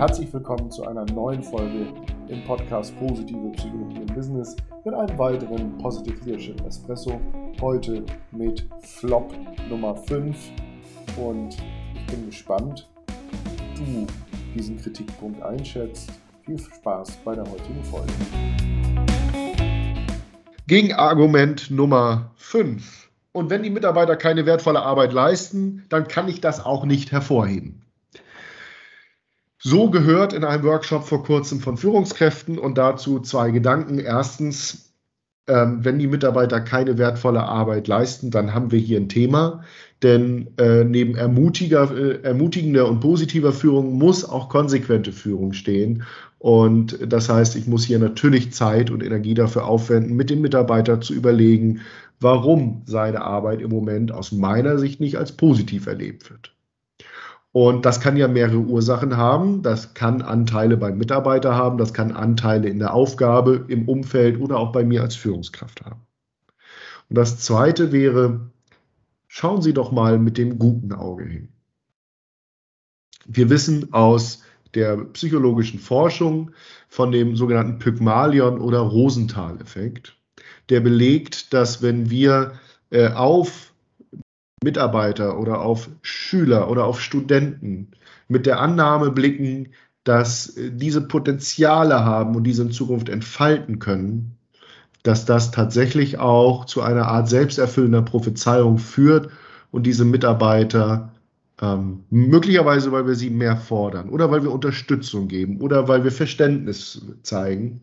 Herzlich willkommen zu einer neuen Folge im Podcast Positive Psychologie im Business mit einem weiteren Positive Leadership Espresso. Heute mit Flop Nummer 5 und ich bin gespannt, wie du diesen Kritikpunkt einschätzt. Viel Spaß bei der heutigen Folge. Gegenargument Nummer 5. Und wenn die Mitarbeiter keine wertvolle Arbeit leisten, dann kann ich das auch nicht hervorheben. So gehört in einem Workshop vor kurzem von Führungskräften und dazu zwei Gedanken. Erstens, ähm, wenn die Mitarbeiter keine wertvolle Arbeit leisten, dann haben wir hier ein Thema. Denn äh, neben ermutiger, äh, ermutigender und positiver Führung muss auch konsequente Führung stehen. Und das heißt, ich muss hier natürlich Zeit und Energie dafür aufwenden, mit dem Mitarbeiter zu überlegen, warum seine Arbeit im Moment aus meiner Sicht nicht als positiv erlebt wird. Und das kann ja mehrere Ursachen haben. Das kann Anteile beim Mitarbeiter haben, das kann Anteile in der Aufgabe, im Umfeld oder auch bei mir als Führungskraft haben. Und das Zweite wäre, schauen Sie doch mal mit dem guten Auge hin. Wir wissen aus der psychologischen Forschung von dem sogenannten Pygmalion- oder Rosenthal-Effekt, der belegt, dass wenn wir äh, auf Mitarbeiter oder auf Schüler oder auf Studenten mit der Annahme blicken, dass äh, diese Potenziale haben und diese in Zukunft entfalten können, dass das tatsächlich auch zu einer Art selbsterfüllender Prophezeiung führt und diese Mitarbeiter ähm, möglicherweise, weil wir sie mehr fordern oder weil wir Unterstützung geben oder weil wir Verständnis zeigen,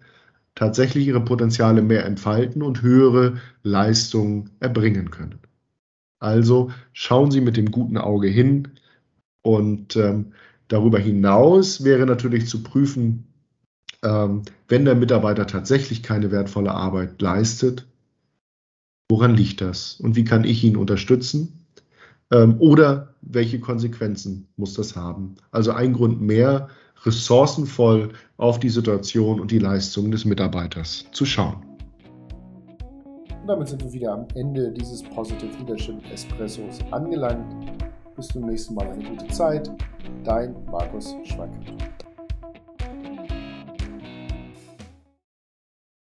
tatsächlich ihre Potenziale mehr entfalten und höhere Leistungen erbringen können. Also schauen Sie mit dem guten Auge hin und ähm, darüber hinaus wäre natürlich zu prüfen, ähm, wenn der Mitarbeiter tatsächlich keine wertvolle Arbeit leistet, woran liegt das und wie kann ich ihn unterstützen? Ähm, oder welche Konsequenzen muss das haben? Also ein Grund mehr, ressourcenvoll auf die Situation und die Leistung des Mitarbeiters zu schauen. Und damit sind wir wieder am Ende dieses Positive Leadership Espressos angelangt. Bis zum nächsten Mal eine gute Zeit. Dein Markus Schweikert.